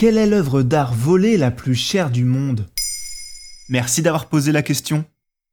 Quelle est l'œuvre d'art volée la plus chère du monde? Merci d'avoir posé la question.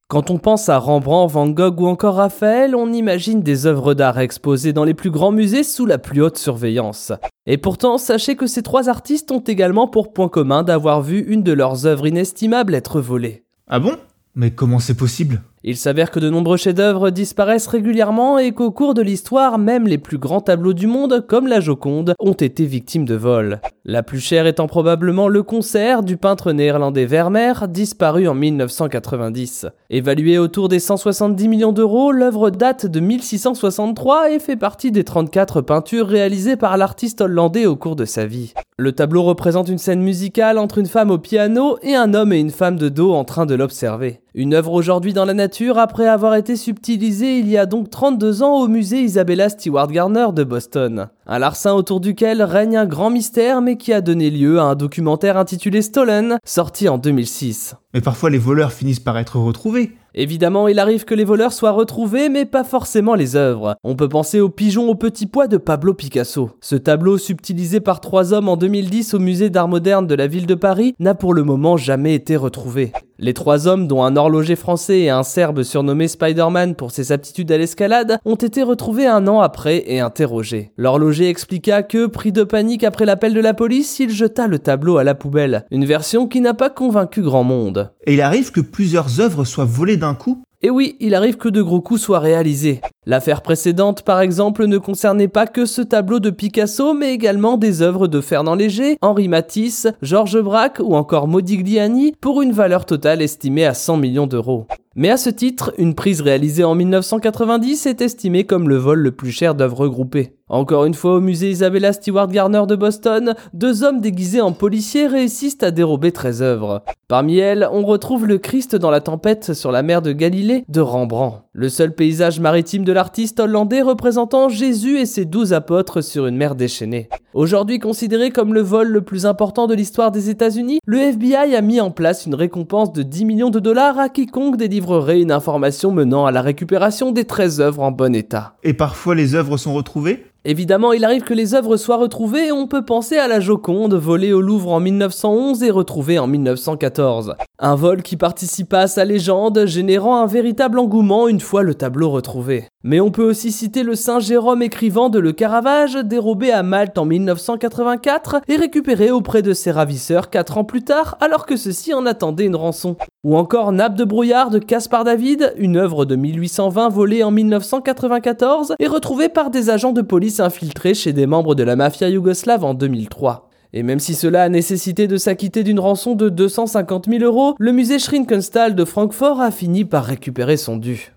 Quand on pense à Rembrandt, Van Gogh ou encore Raphaël, on imagine des œuvres d'art exposées dans les plus grands musées sous la plus haute surveillance. Et pourtant, sachez que ces trois artistes ont également pour point commun d'avoir vu une de leurs œuvres inestimables être volée. Ah bon? Mais comment c'est possible? Il s'avère que de nombreux chefs-d'œuvre disparaissent régulièrement et qu'au cours de l'histoire, même les plus grands tableaux du monde, comme la Joconde, ont été victimes de vols. La plus chère étant probablement le concert du peintre néerlandais Vermeer, disparu en 1990. Évaluée autour des 170 millions d'euros, l'œuvre date de 1663 et fait partie des 34 peintures réalisées par l'artiste hollandais au cours de sa vie. Le tableau représente une scène musicale entre une femme au piano et un homme et une femme de dos en train de l'observer. Une œuvre aujourd'hui dans la nature après avoir été subtilisée il y a donc 32 ans au musée Isabella Stewart Gardner de Boston. Un larcin autour duquel règne un grand mystère mais qui a donné lieu à un documentaire intitulé Stolen, sorti en 2006. Mais parfois les voleurs finissent par être retrouvés. Évidemment, il arrive que les voleurs soient retrouvés, mais pas forcément les œuvres. On peut penser au pigeon au petit pois de Pablo Picasso. Ce tableau, subtilisé par trois hommes en 2010 au musée d'art moderne de la ville de Paris, n'a pour le moment jamais été retrouvé. Les trois hommes, dont un horloger français et un serbe surnommé Spider-Man pour ses aptitudes à l'escalade, ont été retrouvés un an après et interrogés. L'horloger expliqua que, pris de panique après l'appel de la police, il jeta le tableau à la poubelle. Une version qui n'a pas convaincu grand monde. Et il arrive que plusieurs œuvres soient volées d'un coup? Et oui, il arrive que de gros coups soient réalisés. L'affaire précédente, par exemple, ne concernait pas que ce tableau de Picasso, mais également des œuvres de Fernand Léger, Henri Matisse, Georges Braque ou encore Modigliani, pour une valeur totale estimée à 100 millions d'euros. Mais à ce titre, une prise réalisée en 1990 est estimée comme le vol le plus cher d'œuvres groupées. Encore une fois au musée Isabella Stewart Garner de Boston, deux hommes déguisés en policiers réussissent à dérober 13 œuvres. Parmi elles, on retrouve le Christ dans la tempête sur la mer de Galilée de Rembrandt, le seul paysage maritime de l'artiste hollandais représentant Jésus et ses douze apôtres sur une mer déchaînée. Aujourd'hui considéré comme le vol le plus important de l'histoire des États-Unis, le FBI a mis en place une récompense de 10 millions de dollars à quiconque délivrerait une information menant à la récupération des 13 œuvres en bon état. Et parfois les œuvres sont retrouvées? Évidemment, il arrive que les œuvres soient retrouvées et on peut penser à la Joconde, volée au Louvre en 1911 et retrouvée en 1914. Un vol qui participa à sa légende, générant un véritable engouement une fois le tableau retrouvé. Mais on peut aussi citer le Saint Jérôme écrivant de Le Caravage, dérobé à Malte en 1984 et récupéré auprès de ses ravisseurs 4 ans plus tard, alors que ceux-ci en attendaient une rançon. Ou encore Nappe de brouillard de Caspar David, une œuvre de 1820 volée en 1994 et retrouvée par des agents de police infiltrés chez des membres de la mafia yougoslave en 2003. Et même si cela a nécessité de s'acquitter d'une rançon de 250 000 euros, le musée Schrinkenstall de Francfort a fini par récupérer son dû.